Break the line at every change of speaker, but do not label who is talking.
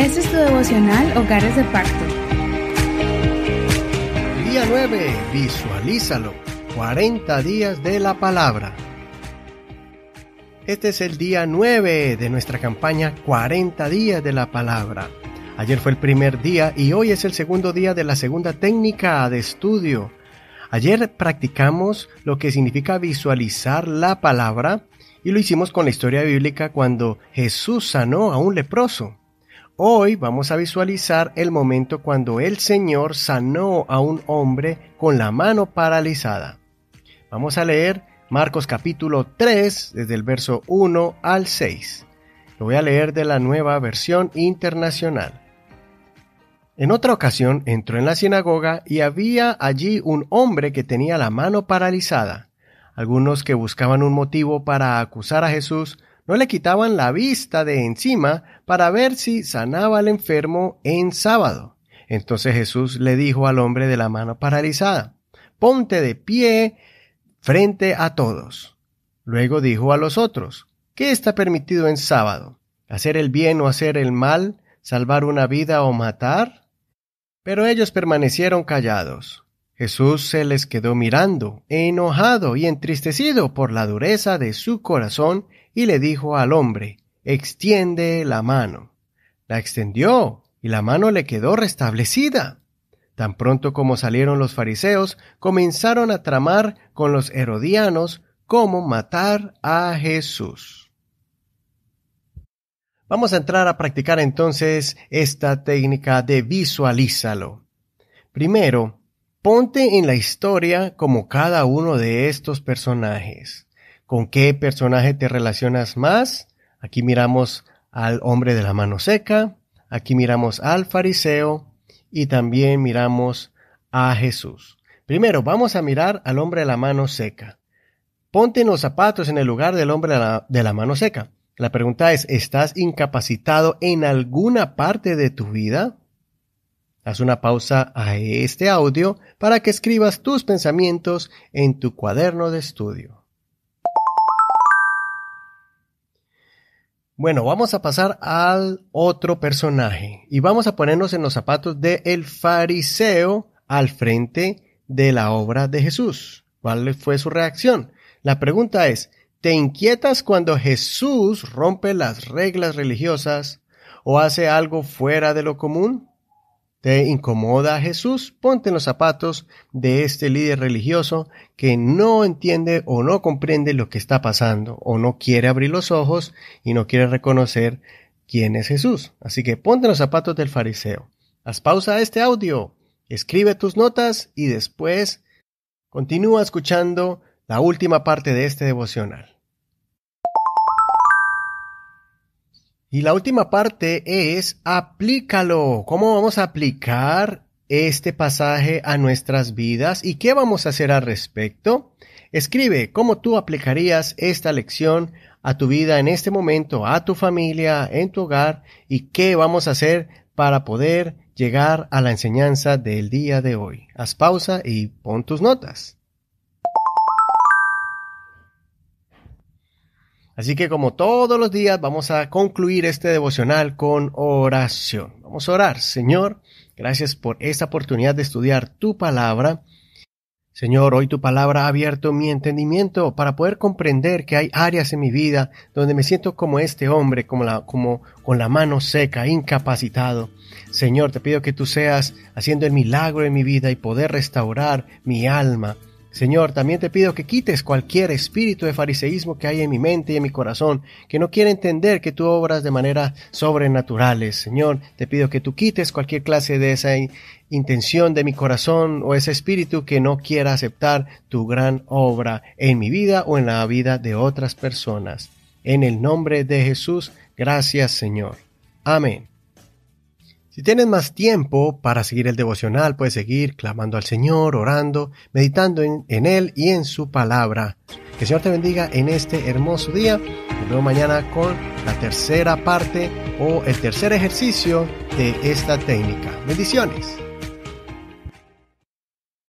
Este es tu devocional Hogares de Pacto.
Día 9. Visualízalo. 40 días de la palabra. Este es el día 9 de nuestra campaña 40 días de la palabra. Ayer fue el primer día y hoy es el segundo día de la segunda técnica de estudio. Ayer practicamos lo que significa visualizar la palabra y lo hicimos con la historia bíblica cuando Jesús sanó a un leproso. Hoy vamos a visualizar el momento cuando el Señor sanó a un hombre con la mano paralizada. Vamos a leer Marcos capítulo 3 desde el verso 1 al 6. Lo voy a leer de la nueva versión internacional. En otra ocasión entró en la sinagoga y había allí un hombre que tenía la mano paralizada. Algunos que buscaban un motivo para acusar a Jesús no le quitaban la vista de encima para ver si sanaba al enfermo en sábado. Entonces Jesús le dijo al hombre de la mano paralizada, ponte de pie frente a todos. Luego dijo a los otros, ¿qué está permitido en sábado? ¿Hacer el bien o hacer el mal? ¿Salvar una vida o matar? Pero ellos permanecieron callados. Jesús se les quedó mirando, enojado y entristecido por la dureza de su corazón, y le dijo al hombre, extiende la mano. La extendió, y la mano le quedó restablecida. Tan pronto como salieron los fariseos, comenzaron a tramar con los herodianos cómo matar a Jesús. Vamos a entrar a practicar entonces esta técnica de visualízalo. Primero, Ponte en la historia como cada uno de estos personajes. ¿Con qué personaje te relacionas más? Aquí miramos al hombre de la mano seca, aquí miramos al fariseo y también miramos a Jesús. Primero, vamos a mirar al hombre de la mano seca. Ponte en los zapatos en el lugar del hombre de la, de la mano seca. La pregunta es, ¿estás incapacitado en alguna parte de tu vida? Haz una pausa a este audio para que escribas tus pensamientos en tu cuaderno de estudio. Bueno, vamos a pasar al otro personaje y vamos a ponernos en los zapatos de el fariseo al frente de la obra de Jesús. ¿Cuál fue su reacción? La pregunta es, ¿te inquietas cuando Jesús rompe las reglas religiosas o hace algo fuera de lo común? ¿Te incomoda a Jesús? Ponte en los zapatos de este líder religioso que no entiende o no comprende lo que está pasando o no quiere abrir los ojos y no quiere reconocer quién es Jesús. Así que ponte en los zapatos del fariseo. Haz pausa a este audio, escribe tus notas y después continúa escuchando la última parte de este devocional. Y la última parte es aplícalo. ¿Cómo vamos a aplicar este pasaje a nuestras vidas y qué vamos a hacer al respecto? Escribe cómo tú aplicarías esta lección a tu vida en este momento, a tu familia, en tu hogar y qué vamos a hacer para poder llegar a la enseñanza del día de hoy. Haz pausa y pon tus notas. Así que como todos los días vamos a concluir este devocional con oración. Vamos a orar. Señor, gracias por esta oportunidad de estudiar tu palabra. Señor, hoy tu palabra ha abierto mi entendimiento para poder comprender que hay áreas en mi vida donde me siento como este hombre, como, la, como con la mano seca, incapacitado. Señor, te pido que tú seas haciendo el milagro en mi vida y poder restaurar mi alma, Señor, también te pido que quites cualquier espíritu de fariseísmo que hay en mi mente y en mi corazón, que no quiere entender que tú obras de manera sobrenaturales. Señor, te pido que tú quites cualquier clase de esa intención de mi corazón o ese espíritu que no quiera aceptar tu gran obra en mi vida o en la vida de otras personas. En el nombre de Jesús, gracias Señor. Amén. Si tienes más tiempo para seguir el devocional, puedes seguir clamando al Señor, orando, meditando en, Él y en su palabra. Que el Señor te bendiga en este hermoso día. Nos vemos mañana con la tercera parte o el tercer ejercicio de esta técnica. Bendiciones.